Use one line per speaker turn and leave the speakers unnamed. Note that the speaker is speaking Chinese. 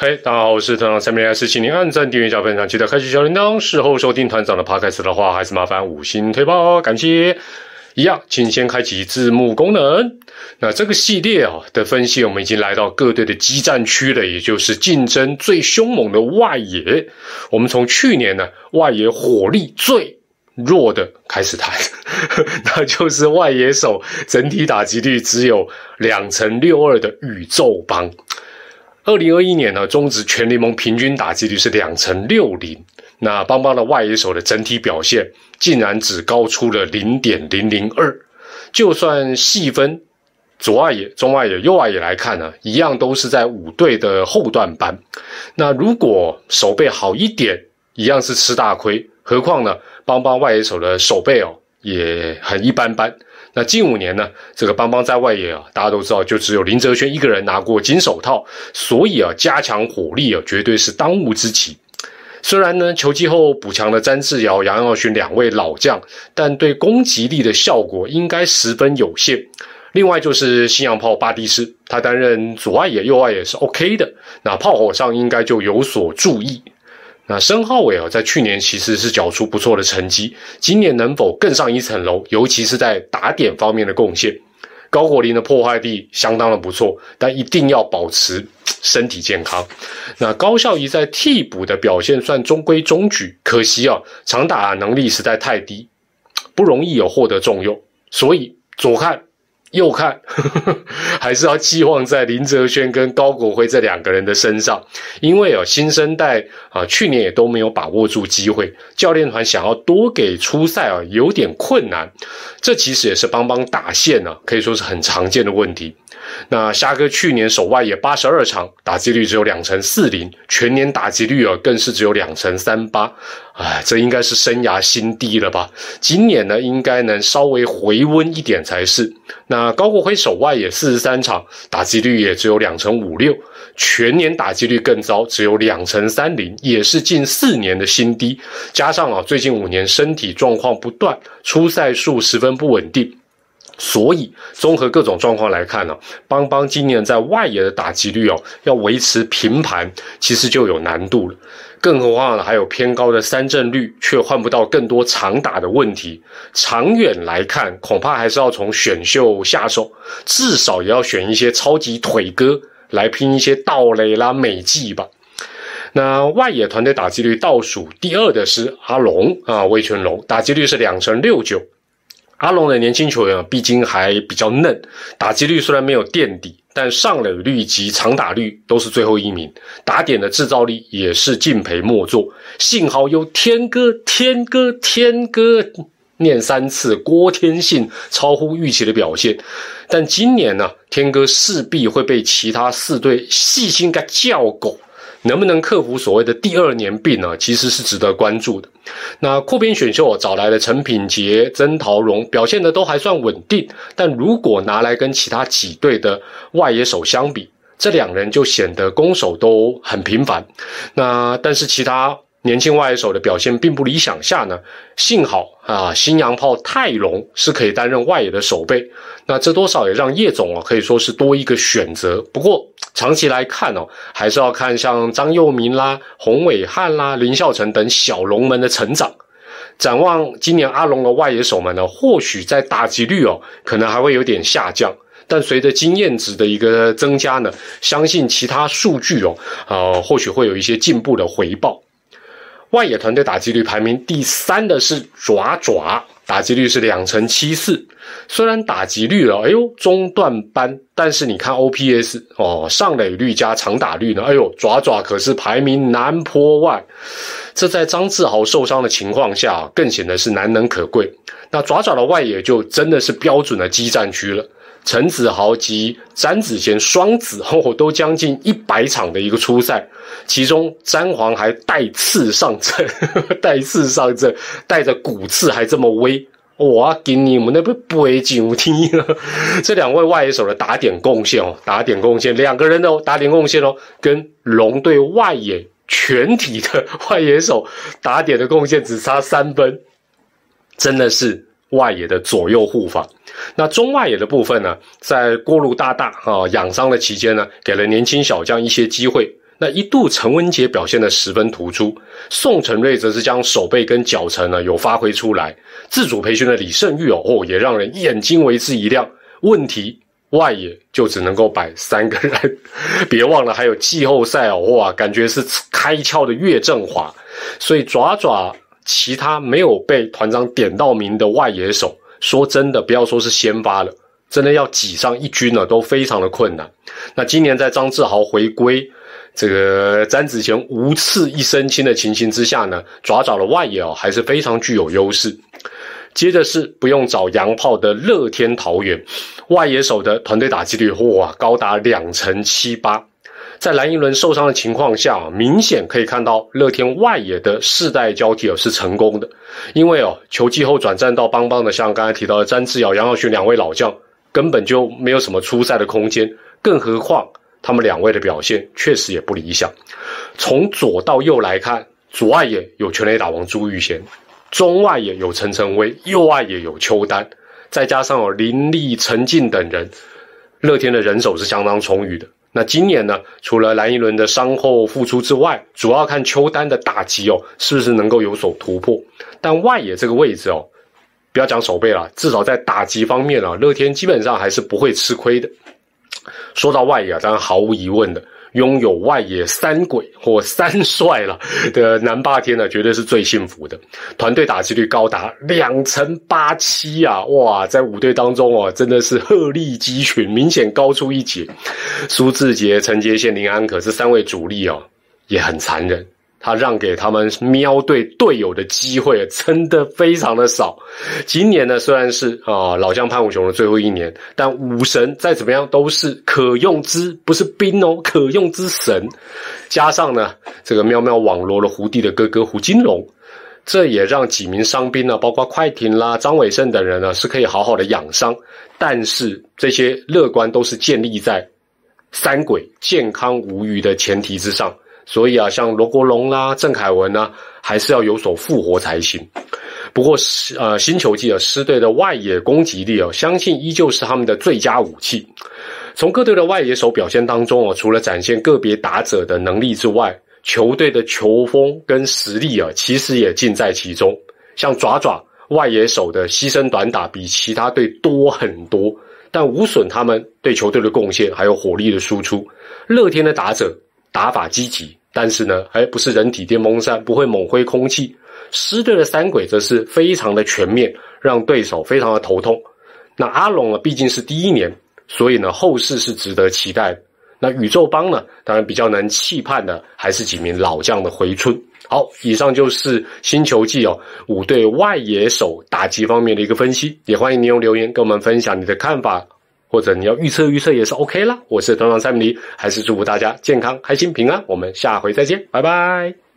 嘿，大家好，我是团长三明 S，请您按赞、订阅、加分享，记得开启小铃铛。事后收听团长的 podcast 的话，还是麻烦五星推报，感谢。一样，请先开启字幕功能。那这个系列啊的分析，我们已经来到各队的激战区了，也就是竞争最凶猛的外野。我们从去年呢外野火力最弱的开始谈，那就是外野手整体打击率只有两成六二的宇宙帮。二零二一年呢，中职全联盟平均打击率是两成六零，那邦邦的外野手的整体表现竟然只高出了零点零零二，就算细分左外野、中外野、右外野来看呢，一样都是在五队的后段班。那如果手背好一点，一样是吃大亏。何况呢，邦邦外野手的手背哦也很一般般。那近五年呢，这个邦邦在外野啊，大家都知道，就只有林哲轩一个人拿过金手套，所以啊，加强火力啊，绝对是当务之急。虽然呢，球季后补强了詹志尧、杨耀勋两位老将，但对攻击力的效果应该十分有限。另外就是新洋炮巴蒂斯，他担任左外野、右外野是 OK 的，那炮火上应该就有所注意。那申浩伟啊，在去年其实是缴出不错的成绩，今年能否更上一层楼，尤其是在打点方面的贡献，高国林的破坏力相当的不错，但一定要保持身体健康。那高孝仪在替补的表现算中规中矩，可惜啊，长打能力实在太低，不容易有获得重用，所以左看。又看，呵 呵还是要寄望在林泽轩跟高国辉这两个人的身上，因为啊，新生代啊，去年也都没有把握住机会，教练团想要多给出赛啊，有点困难。这其实也是帮帮打线呢，可以说是很常见的问题。那虾哥去年守外野八十二场，打击率只有两成四零，全年打击率啊更是只有两成三八，哎，这应该是生涯新低了吧？今年呢，应该能稍微回温一点才是。那高国辉守外野四十三场，打击率也只有两成五六，全年打击率更糟，只有两成三零，也是近四年的新低。加上啊，最近五年身体状况不断，出赛数十分不稳定。所以，综合各种状况来看呢，邦邦今年在外野的打击率哦，要维持平盘，其实就有难度了。更何况呢，还有偏高的三振率，却换不到更多长打的问题。长远来看，恐怕还是要从选秀下手，至少也要选一些超级腿哥来拼一些盗垒啦、美技吧。那外野团队打击率倒数第二的是阿龙啊，魏全龙，打击率是两成六九。阿龙的年轻球员啊，毕竟还比较嫩，打击率虽然没有垫底，但上垒率及长打率都是最后一名，打点的制造力也是敬陪末座。幸好有天哥，天哥，天哥念三次，郭天信超乎预期的表现。但今年呢，天哥势必会被其他四队细心个叫狗。能不能克服所谓的第二年病呢？其实是值得关注的。那扩编选秀找来了陈品杰、曾桃荣，表现的都还算稳定。但如果拿来跟其他几队的外野手相比，这两人就显得攻守都很平凡。那但是其他。年轻外野手的表现并不理想下呢，幸好啊，新洋炮泰隆是可以担任外野的守备，那这多少也让叶总啊可以说是多一个选择。不过长期来看哦，还是要看像张佑明啦、洪伟汉啦、林孝成等小龙门的成长。展望今年阿龙的外野手们呢，或许在打击率哦，可能还会有点下降，但随着经验值的一个增加呢，相信其他数据哦，呃，或许会有一些进步的回报。外野团队打击率排名第三的是爪爪，打击率是两成七四。虽然打击率了，哎呦中段班，但是你看 OPS 哦，上垒率加长打率呢，哎呦爪爪可是排名南坡外。这在张志豪受伤的情况下，更显得是难能可贵。那爪爪的外野就真的是标准的激战区了。陈子豪及詹子贤双子后都将近一百场的一个初赛，其中詹皇还带刺上阵，带刺上阵，带着骨刺还这么威，哇！给你们那不背景听了，这两位外野手的打点贡献哦，打点贡献，两个人的打点贡献哦，跟龙队外野全体的外野手打点的贡献只差三分，真的是外野的左右护法。那中外野的部分呢，在锅炉大大啊养伤的期间呢，给了年轻小将一些机会。那一度陈文杰表现的十分突出，宋承瑞则是将手背跟脚程呢有发挥出来。自主培训的李胜玉哦，哦也让人眼睛为之一亮。问题外野就只能够摆三个人，别忘了还有季后赛哦，哇，感觉是开窍的岳振华。所以爪爪其他没有被团长点到名的外野手，说真的，不要说是先发了，真的要挤上一军呢，都非常的困难。那今年在张志豪回归。这个詹子贤无刺一身轻的情形之下呢，爪爪的外野哦还是非常具有优势。接着是不用找洋炮的乐天桃园外野手的团队打击率哇高达两成七八，在蓝银轮受伤的情况下，明显可以看到乐天外野的世代交替是成功的，因为哦球季后转战到邦邦的，像刚才提到的詹志尧、杨耀勋两位老将，根本就没有什么出赛的空间，更何况。他们两位的表现确实也不理想。从左到右来看，左外野有全垒打王朱玉贤，中外野有陈晨威，右外野有邱丹，再加上有林立、陈进等人，乐天的人手是相当充裕的。那今年呢，除了蓝一轮的伤后复出之外，主要看邱丹的打击哦，是不是能够有所突破。但外野这个位置哦，不要讲守备了，至少在打击方面啊，乐天基本上还是不会吃亏的。说到外野啊，当然毫无疑问的，拥有外野三鬼或三帅了的南霸天呢，绝对是最幸福的。团队打击率高达两成八七啊！哇，在五队当中哦，真的是鹤立鸡群，明显高出一截。苏志杰、陈杰宪、林安可是三位主力哦，也很残忍。他让给他们喵队队友的机会真的非常的少。今年呢，虽然是啊老将潘武雄的最后一年，但武神再怎么样都是可用之，不是兵哦，可用之神。加上呢，这个喵喵网罗了胡弟的哥哥胡金龙，这也让几名伤兵呢，包括快艇啦、张伟胜等人呢，是可以好好的养伤。但是这些乐观都是建立在三鬼健康无虞的前提之上。所以啊，像罗国龙啦、郑凯文呢，还是要有所复活才行。不过，呃，新球季啊，狮队的外野攻击力啊，相信依旧是他们的最佳武器。从各队的外野手表现当中啊，除了展现个别打者的能力之外，球队的球风跟实力啊，其实也尽在其中。像爪爪外野手的牺牲短打比其他队多很多，但无损他们对球队的贡献还有火力的输出。乐天的打者打法积极。但是呢，还不是人体电风扇，不会猛挥空气。狮队的三鬼则是非常的全面，让对手非常的头痛。那阿龙呢，毕竟是第一年，所以呢，后世是值得期待。那宇宙帮呢，当然比较能期盼的，还是几名老将的回春。好，以上就是新球季哦五队外野手打击方面的一个分析，也欢迎你用留言跟我们分享你的看法。或者你要预测预测也是 OK 啦。我是团长蔡明，还是祝福大家健康、开心、平安。我们下回再见，拜拜。